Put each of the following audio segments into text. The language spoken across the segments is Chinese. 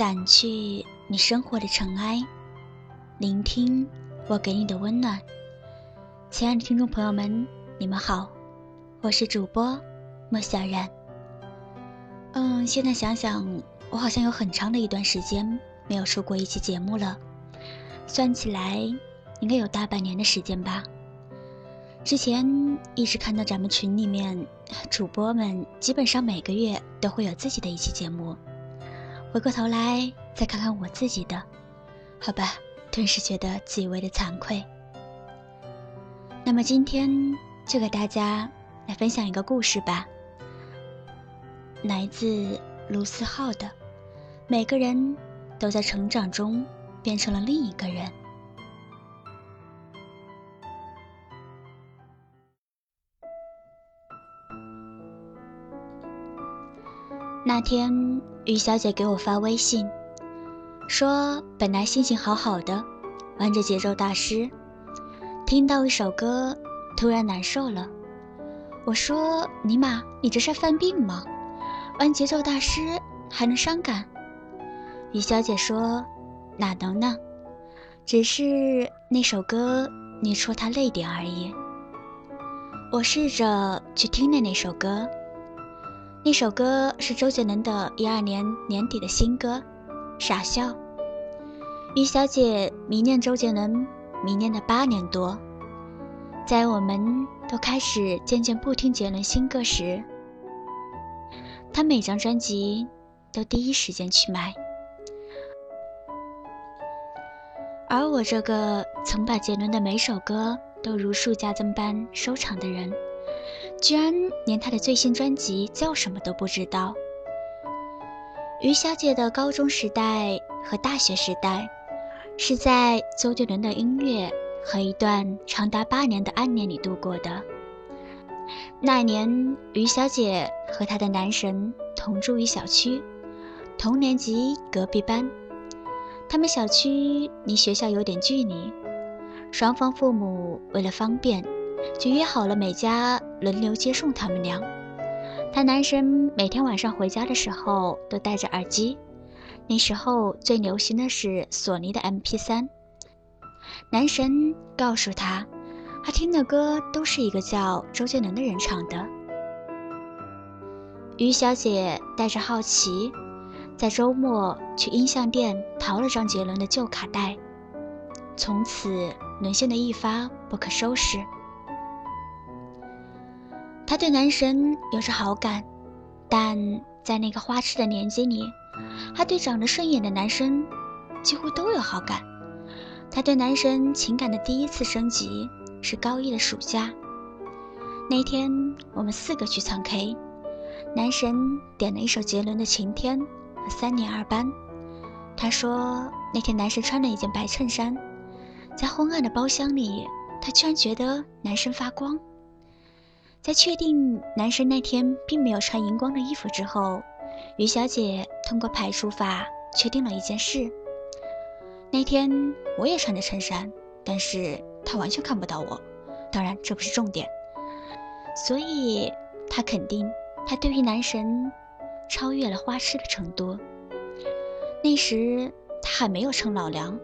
掸去你生活的尘埃，聆听我给你的温暖。亲爱的听众朋友们，你们好，我是主播莫小然。嗯，现在想想，我好像有很长的一段时间没有出过一期节目了，算起来应该有大半年的时间吧。之前一直看到咱们群里面主播们基本上每个月都会有自己的一期节目，回过头来再看看我自己的，好吧，顿时觉得极为的惭愧。那么今天就给大家来分享一个故事吧，来自卢思浩的《每个人都在成长中变成了另一个人》。那天，于小姐给我发微信，说本来心情好好的，玩着节奏大师，听到一首歌，突然难受了。我说：“尼玛，你这是犯病吗？玩节奏大师还能伤感？”于小姐说：“哪能呢？只是那首歌你戳她泪点而已。”我试着去听了那首歌。那首歌是周杰伦的一二年年底的新歌《傻笑》。于小姐迷恋周杰伦，迷恋了八年多。在我们都开始渐渐不听杰伦新歌时，她每张专辑都第一时间去买。而我这个曾把杰伦的每首歌都如数家珍般收藏的人。居然连他的最新专辑叫什么都不知道。于小姐的高中时代和大学时代，是在周杰伦的音乐和一段长达八年的暗恋里度过的。那年，于小姐和她的男神同住一小区，同年级隔壁班。他们小区离学校有点距离，双方父母为了方便。就约好了每家轮流接送他们俩。他男神每天晚上回家的时候都戴着耳机，那时候最流行的是索尼的 MP3。男神告诉他，他听的歌都是一个叫周杰伦的人唱的。于小姐带着好奇，在周末去音像店淘了张杰伦的旧卡带，从此沦陷的一发不可收拾。他对男神有着好感，但在那个花痴的年纪里，他对长得顺眼的男生几乎都有好感。他对男神情感的第一次升级是高一的暑假。那天我们四个去唱 K，男神点了一首杰伦的《晴天》和《三年二班》。他说那天男神穿了一件白衬衫，在昏暗的包厢里，他居然觉得男神发光。在确定男神那天并没有穿荧光的衣服之后，于小姐通过排除法确定了一件事：那天我也穿着衬衫，但是他完全看不到我。当然，这不是重点。所以，她肯定她对于男神超越了花痴的程度。那时她还没有称老梁，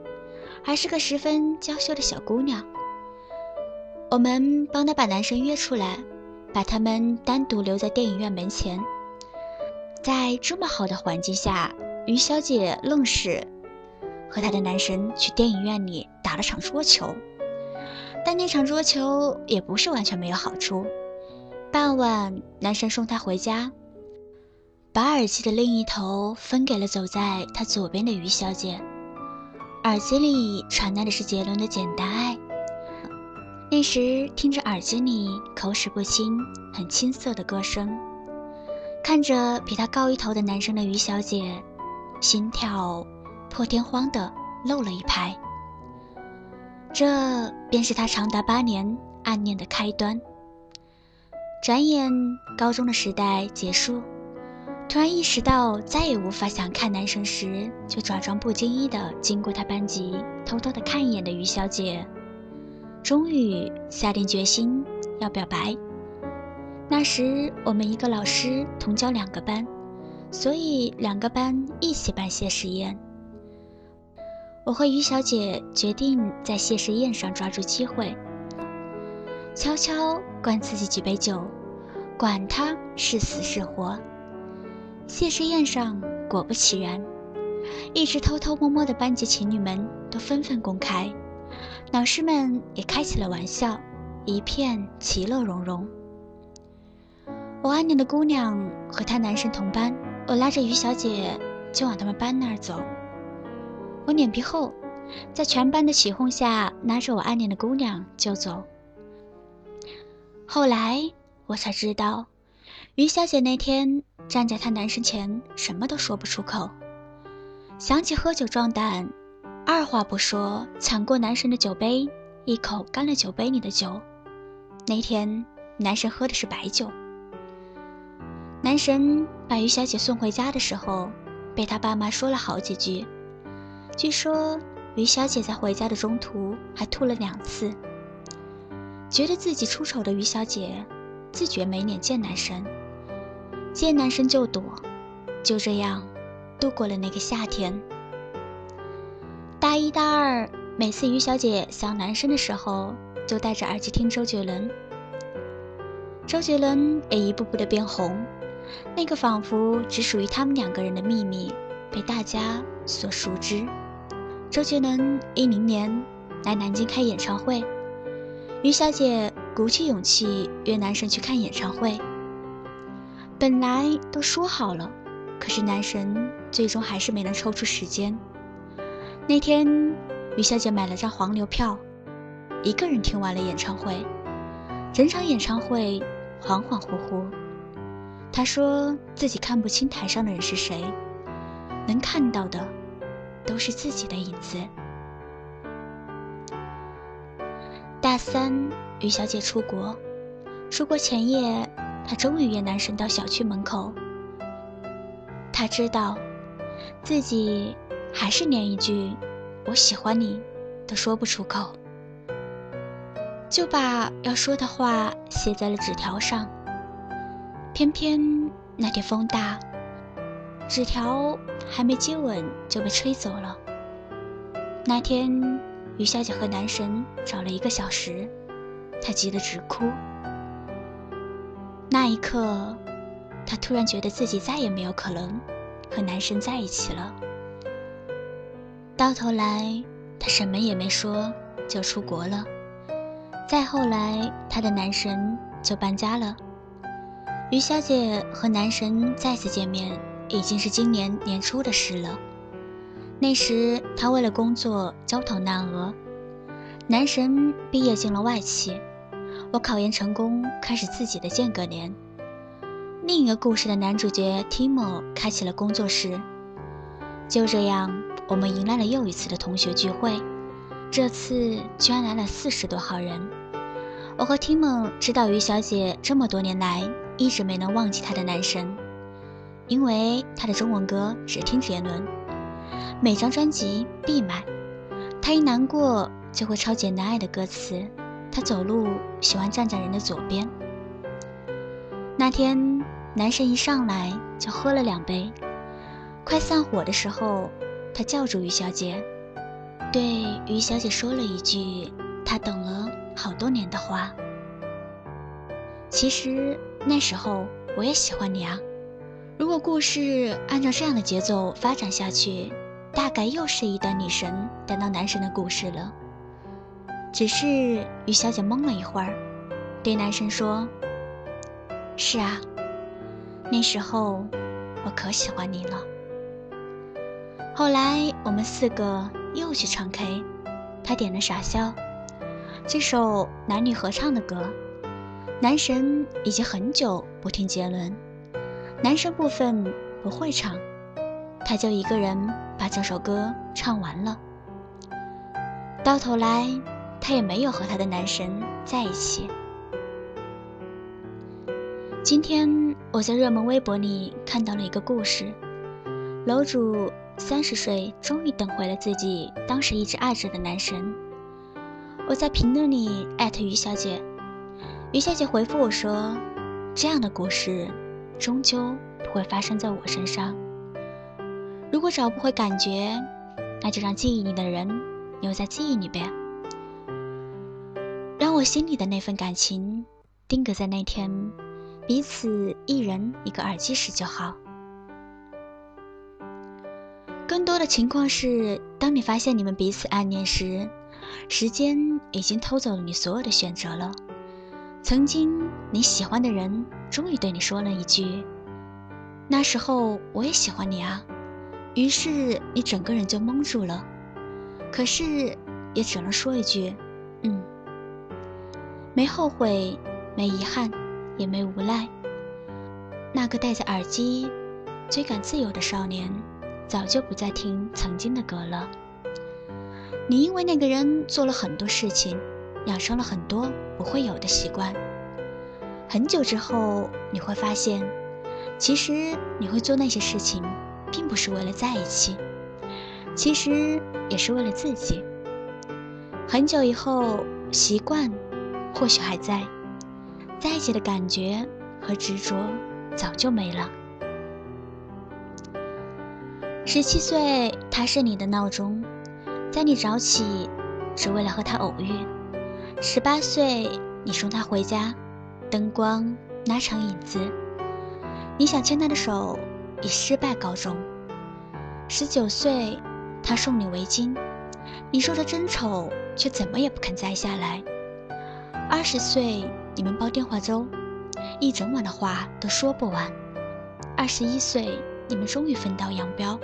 还是个十分娇羞的小姑娘。我们帮她把男神约出来。把他们单独留在电影院门前，在这么好的环境下，于小姐愣是和她的男神去电影院里打了场桌球。但那场桌球也不是完全没有好处。傍晚，男神送她回家，把耳机的另一头分给了走在他左边的于小姐，耳机里传来的是杰伦的《简单爱》。那时听着耳机里口齿不清、很青涩的歌声，看着比她高一头的男生的于小姐，心跳破天荒的漏了一拍。这便是她长达八年暗恋的开端。转眼高中的时代结束，突然意识到再也无法想看男生时，就假装不经意的经过他班级，偷偷的看一眼的于小姐。终于下定决心要表白。那时我们一个老师同教两个班，所以两个班一起办谢师宴。我和于小姐决定在谢师宴上抓住机会，悄悄灌自己几杯酒，管他是死是活。谢师宴上，果不其然，一直偷偷摸摸的班级情侣们都纷纷公开，老师们也开起了玩笑，一片其乐融融。我暗恋的姑娘和她男神同班，我拉着于小姐就往他们班那儿走。我脸皮厚，在全班的起哄下，拉着我暗恋的姑娘就走。后来我才知道，于小姐那天站在她男神前，什么都说不出口。想起喝酒壮胆，二话不说抢过男神的酒杯，一口干了酒杯里的酒。那天男神喝的是白酒。男神把于小姐送回家的时候，被他爸妈说了好几句。据说于小姐在回家的中途还吐了两次。觉得自己出丑的于小姐，自觉没脸见男神，见男神就躲，就这样度过了那个夏天。大一、大二，每次于小姐想男生的时候，就戴着耳机听周杰伦。周杰伦也一步步的变红。那个仿佛只属于他们两个人的秘密，被大家所熟知。周杰伦一零年来南京开演唱会，于小姐鼓起勇气约男神去看演唱会。本来都说好了，可是男神最终还是没能抽出时间。那天，于小姐买了张黄牛票，一个人听完了演唱会，整场演唱会恍恍惚惚。她说自己看不清台上的人是谁，能看到的都是自己的影子。大三，于小姐出国，出国前夜，她终于约男神到小区门口。她知道，自己还是连一句“我喜欢你”都说不出口，就把要说的话写在了纸条上。偏偏那天风大，纸条还没接吻就被吹走了。那天，于小姐和男神找了一个小时，她急得直哭。那一刻，她突然觉得自己再也没有可能和男神在一起了。到头来，她什么也没说就出国了。再后来，她的男神就搬家了。于小姐和男神再次见面，已经是今年年初的事了。那时她为了工作焦头烂额，男神毕业进了外企，我考研成功，开始自己的间隔年。另一个故事的男主角 Timo 开启了工作室。就这样，我们迎来了又一次的同学聚会，这次居然来了四十多号人。我和 Timo 知道于小姐这么多年来。一直没能忘记她的男神，因为他的中文歌只听杰伦，每张专辑必买。他一难过就会抄简单爱的歌词。他走路喜欢站在人的左边。那天男神一上来就喝了两杯，快散伙的时候，他叫住于小姐，对于小姐说了一句他等了好多年的话。其实。那时候我也喜欢你啊！如果故事按照这样的节奏发展下去，大概又是一段女神等到男神的故事了。只是于小姐懵了一会儿，对男神说：“是啊，那时候我可喜欢你了。”后来我们四个又去唱 K，他点了《傻笑》，这首男女合唱的歌。男神已经很久不听杰伦，男生部分不会唱，他就一个人把这首歌唱完了。到头来，他也没有和他的男神在一起。今天我在热门微博里看到了一个故事，楼主三十岁终于等回了自己当时一直爱着的男神。我在评论里艾特于小姐。于小姐回复我说：“这样的故事，终究不会发生在我身上。如果找不回感觉，那就让记忆里的人留在记忆里呗。让我心里的那份感情定格在那天彼此一人一个耳机时就好。更多的情况是，当你发现你们彼此暗恋时，时间已经偷走了你所有的选择了。曾经你喜欢的人终于对你说了一句：“那时候我也喜欢你啊。”于是你整个人就懵住了。可是也只能说一句：“嗯。”没后悔，没遗憾，也没无奈。那个戴着耳机追赶自由的少年，早就不再听曾经的歌了。你因为那个人做了很多事情。养成了很多不会有的习惯。很久之后，你会发现，其实你会做那些事情，并不是为了在一起，其实也是为了自己。很久以后，习惯或许还在，在一起的感觉和执着早就没了。十七岁，他是你的闹钟，在你早起，只为了和他偶遇。十八岁，你送他回家，灯光拉长影子。你想牵他的手，以失败告终。十九岁，他送你围巾，你说着真丑，却怎么也不肯摘下来。二十岁，你们煲电话粥，一整晚的话都说不完。二十一岁，你们终于分道扬镳。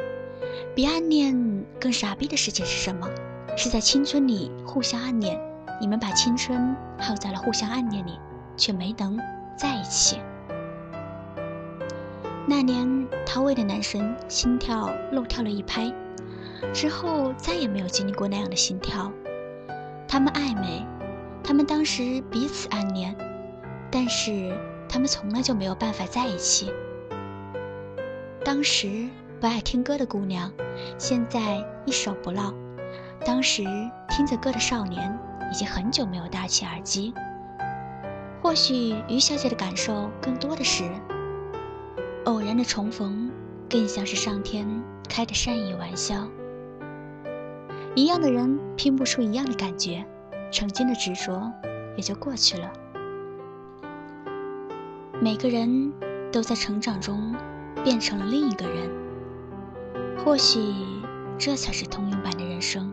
比暗恋更傻逼的事情是什么？是在青春里互相暗恋。你们把青春耗在了互相暗恋里，却没能在一起。那年，他为的男神心跳漏跳了一拍，之后再也没有经历过那样的心跳。他们暧昧，他们当时彼此暗恋，但是他们从来就没有办法在一起。当时不爱听歌的姑娘，现在一首不落；当时听着歌的少年。已经很久没有戴起耳机，或许于小姐的感受更多的是偶然的重逢，更像是上天开的善意玩笑。一样的人拼不出一样的感觉，曾经的执着也就过去了。每个人都在成长中变成了另一个人，或许这才是通用版的人生。